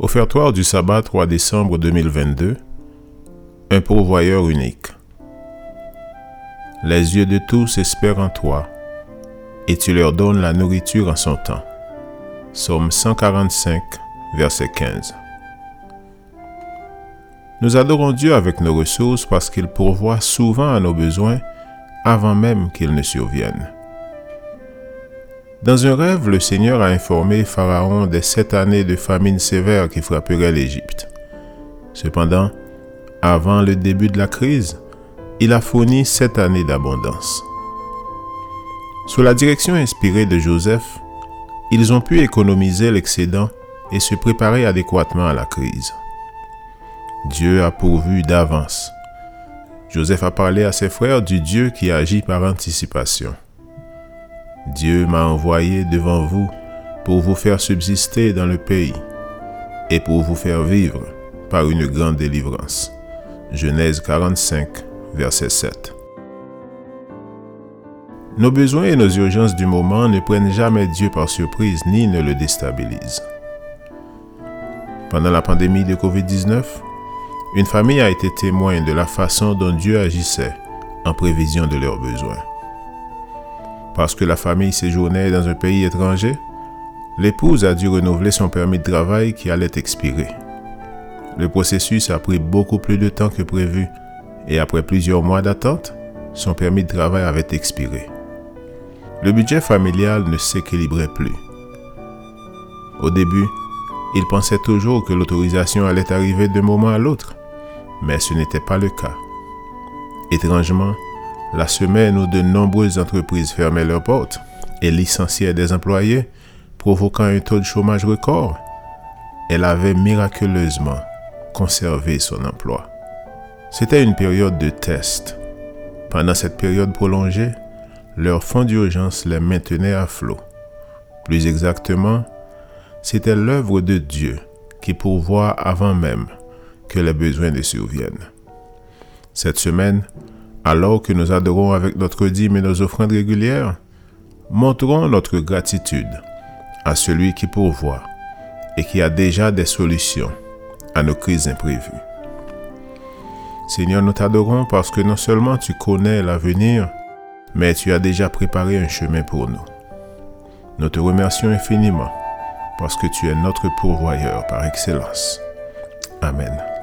Offertoire du sabbat 3 décembre 2022. Un pourvoyeur unique. Les yeux de tous espèrent en toi, et tu leur donnes la nourriture en son temps. Somme 145, verset 15. Nous adorons Dieu avec nos ressources parce qu'il pourvoit souvent à nos besoins avant même qu'ils ne surviennent. Dans un rêve, le Seigneur a informé Pharaon des sept années de famine sévère qui frapperaient l'Égypte. Cependant, avant le début de la crise, il a fourni sept années d'abondance. Sous la direction inspirée de Joseph, ils ont pu économiser l'excédent et se préparer adéquatement à la crise. Dieu a pourvu d'avance. Joseph a parlé à ses frères du Dieu qui agit par anticipation. Dieu m'a envoyé devant vous pour vous faire subsister dans le pays et pour vous faire vivre par une grande délivrance. Genèse 45, verset 7. Nos besoins et nos urgences du moment ne prennent jamais Dieu par surprise ni ne le déstabilisent. Pendant la pandémie de COVID-19, une famille a été témoin de la façon dont Dieu agissait en prévision de leurs besoins. Parce que la famille séjournait dans un pays étranger, l'épouse a dû renouveler son permis de travail qui allait expirer. Le processus a pris beaucoup plus de temps que prévu et après plusieurs mois d'attente, son permis de travail avait expiré. Le budget familial ne s'équilibrait plus. Au début, il pensait toujours que l'autorisation allait arriver d'un moment à l'autre, mais ce n'était pas le cas. Étrangement, la semaine où de nombreuses entreprises fermaient leurs portes et licenciaient des employés, provoquant un taux de chômage record, elle avait miraculeusement conservé son emploi. C'était une période de test. Pendant cette période prolongée, leur fonds d'urgence les maintenait à flot. Plus exactement, c'était l'œuvre de Dieu qui pourvoit avant même que les besoins ne surviennent. Cette semaine, alors que nous adorons avec notre dîme et nos offrandes régulières, montrons notre gratitude à celui qui pourvoit et qui a déjà des solutions à nos crises imprévues. Seigneur, nous t'adorons parce que non seulement tu connais l'avenir, mais tu as déjà préparé un chemin pour nous. Nous te remercions infiniment parce que tu es notre pourvoyeur par excellence. Amen.